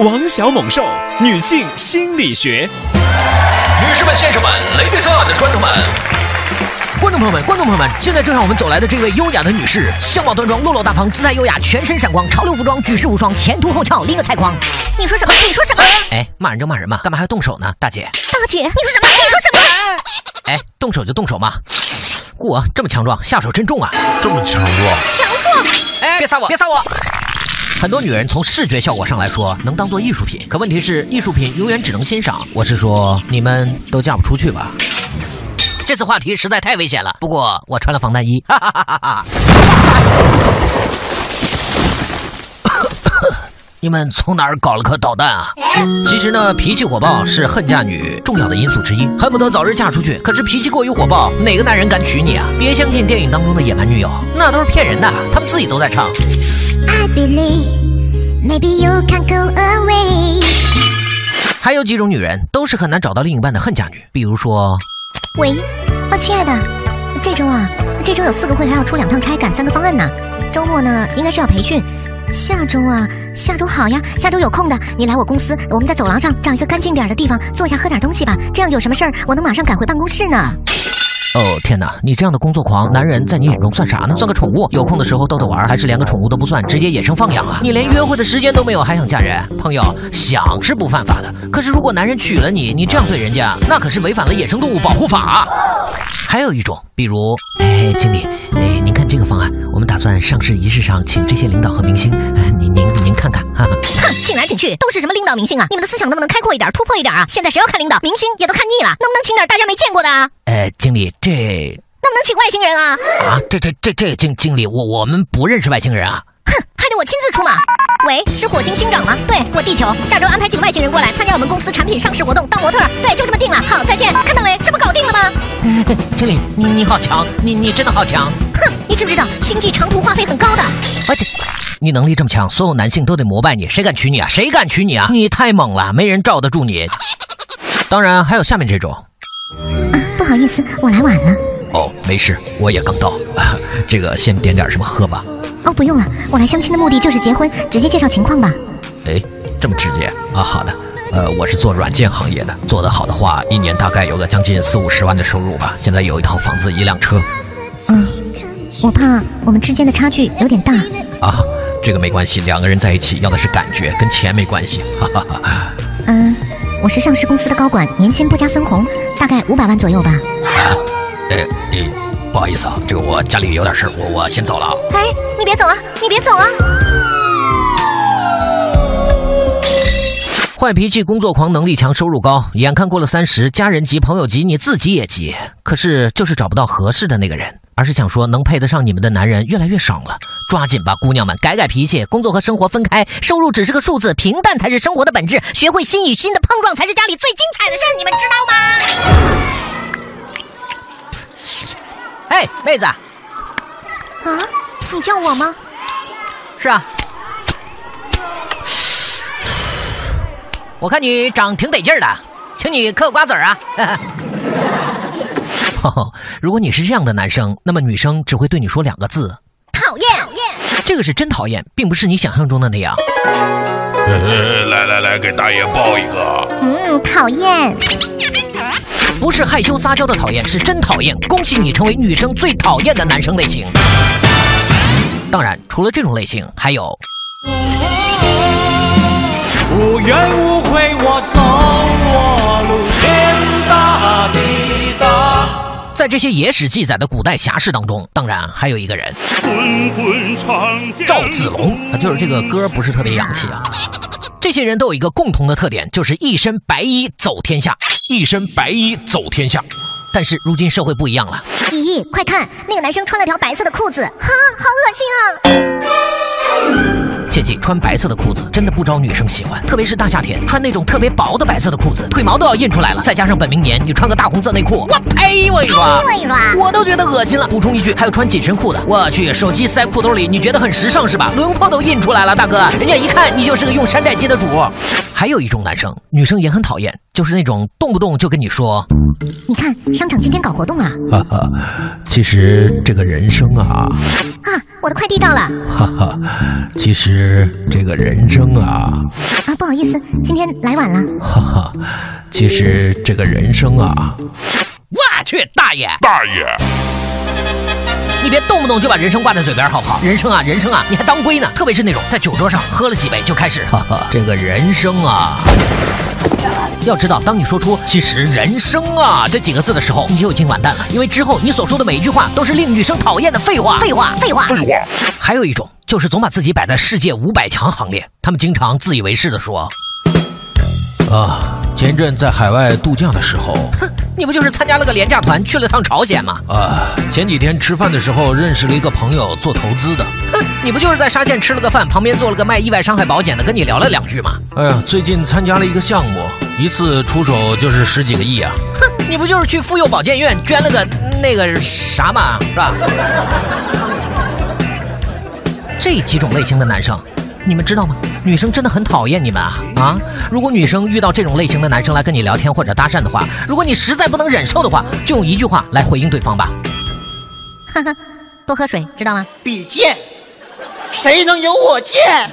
王小猛兽，女性心理学。女士们、先生们，Ladies and gentlemen，观众朋友们，观众朋友们，现在正向我们走来的这位优雅的女士，相貌端庄，落落大方，姿态优雅，全身闪光，潮流服装，举世无双，前凸后翘，拎个菜筐。你说什么？你说什么？哎，骂人就骂人嘛，干嘛还要动手呢，大姐？大姐，你说什么？你说什么？哎，动手就动手嘛。嚯，这么强壮，下手真重啊！这么强壮，强壮！哎，别杀我，别杀我！很多女人从视觉效果上来说，能当做艺术品。可问题是，艺术品永远只能欣赏。我是说，你们都嫁不出去吧？这次话题实在太危险了。不过我穿了防弹衣，哈哈哈哈哈。你们从哪儿搞了颗导弹啊？其实呢，脾气火爆是恨嫁女重要的因素之一，恨不得早日嫁出去。可是脾气过于火爆，哪个男人敢娶你啊？别相信电影当中的野蛮女友，那都是骗人的，他们自己都在唱。I believe maybe you can go away。还有几种女人都是很难找到另一半的恨嫁女，比如说，喂，啊，亲爱的，这周啊，这周有四个会还要出两趟差，赶三个方案呢。周末呢，应该是要培训。下周啊，下周好呀，下周有空的，你来我公司，我们在走廊上找一个干净点的地方坐下喝点东西吧。这样有什么事儿，我能马上赶回办公室呢。哦天哪，你这样的工作狂男人在你眼中算啥呢？算个宠物？有空的时候逗逗玩，还是连个宠物都不算，直接野生放养啊？你连约会的时间都没有，还想嫁人？朋友，想是不犯法的，可是如果男人娶了你，你这样对人家，那可是违反了野生动物保护法。还有一种，比如，哎，经理，哎，您看这个方案，我们打算上市仪式上请这些领导和明星，哎，您您您看看，哈哈。哼，请来请去都是什么领导明星啊？你们的思想能不能开阔一点，突破一点啊？现在谁要看领导明星也都看腻了，能不能请点大家没见过的啊？呃，经理，这能不能请外星人啊？啊，这这这这经经理，我我们不认识外星人啊。哼，还得我亲自出马。喂，是火星星长吗？对，我地球。下周安排几个外星人过来参加我们公司产品上市活动，当模特。对，就这么定了。好，再见。看到没？这不搞定了吗？经理，你你好强，你你真的好强。哼，你知不知道星际长途话费很高的？我这你能力这么强，所有男性都得膜拜你，谁敢娶你啊？谁敢娶你啊？你太猛了，没人罩得住你。当然还有下面这种。啊，不好意思，我来晚了。哦，没事，我也刚到。啊、这个先点点什么喝吧。哦，不用了，我来相亲的目的就是结婚，直接介绍情况吧。哎，这么直接啊？好的。呃，我是做软件行业的，做得好的话，一年大概有个将近四五十万的收入吧。现在有一套房子，一辆车。嗯，我怕我们之间的差距有点大。啊，这个没关系，两个人在一起要的是感觉，跟钱没关系。哈哈哈。嗯，我是上市公司的高管，年薪不加分红，大概五百万左右吧。啊，呃呃，不好意思啊，这个我家里有点事儿，我我先走了啊。哎，你别走啊，你别走啊！坏脾气、工作狂、能力强、收入高，眼看过了三十，家人急、朋友急，你自己也急，可是就是找不到合适的那个人，而是想说能配得上你们的男人越来越少了。抓紧吧，姑娘们，改改脾气，工作和生活分开，收入只是个数字，平淡才是生活的本质，学会心与心的碰撞才是家里最精彩的事儿，你们知道吗？哎，妹子，啊，你叫我吗？是啊。我看你长挺得劲儿的，请你嗑个瓜子儿啊！哦，如果你是这样的男生，那么女生只会对你说两个字：讨厌。这个是真讨厌，并不是你想象中的那样。来来来，给大爷抱一个。嗯，讨厌。不是害羞撒娇的讨厌，是真讨厌。恭喜你成为女生最讨厌的男生类型。当然，除了这种类型，还有。无怨无悔，我走我路，天大地大。在这些野史记载的古代侠士当中，当然还有一个人，滚滚长江。赵子龙。啊，就是这个歌不是特别洋气啊。这些人都有一个共同的特点，就是一身白衣走天下，一身白衣走天下。但是如今社会不一样了。咦，快看，那个男生穿了条白色的裤子，哈，好恶心啊！切记，穿白色的裤子真的不招女生喜欢，特别是大夏天穿那种特别薄的白色的裤子，腿毛都要印出来了。再加上本命年，你穿个大红色内裤，我呸！我一说，我一说，我都觉得恶心了。补充一句，还有穿紧身裤的，我去，手机塞裤兜里，你觉得很时尚是吧？轮廓都印出来了，大哥，人家一看你就是个用山寨机的主。还有一种男生，女生也很讨厌，就是那种动不动就跟你说，你看商场今天搞活动啊！哈哈，其实这个人生啊，啊，我的快递到了哈哈，其实这个人生啊，啊，不好意思，今天来晚了。哈哈，其实这个人生啊，我去，大爷，大爷，你别动不动就把人生挂在嘴边，好不好？人生啊，人生啊，你还当归呢？特别是那种在酒桌上喝了几杯就开始，哈哈，这个人生啊。要知道，当你说出“其实人生啊”这几个字的时候，你就已经完蛋了，因为之后你所说的每一句话都是令女生讨厌的废话。废话，废话。废话，还有一种就是总把自己摆在世界五百强行列，他们经常自以为是的说：“啊，前阵在海外度假的时候，哼，你不就是参加了个廉价团，去了趟朝鲜吗？啊，前几天吃饭的时候认识了一个朋友做投资的，哼，你不就是在沙县吃了个饭，旁边坐了个卖意外伤害保险的，跟你聊了两句吗？哎呀，最近参加了一个项目，一次出手就是十几个亿啊！哼，你不就是去妇幼保健院捐了个那个啥嘛，是吧？这几种类型的男生，你们知道吗？女生真的很讨厌你们啊啊！如果女生遇到这种类型的男生来跟你聊天或者搭讪的话，如果你实在不能忍受的话，就用一句话来回应对方吧。哈哈，多喝水，知道吗？比剑，谁能有我贱？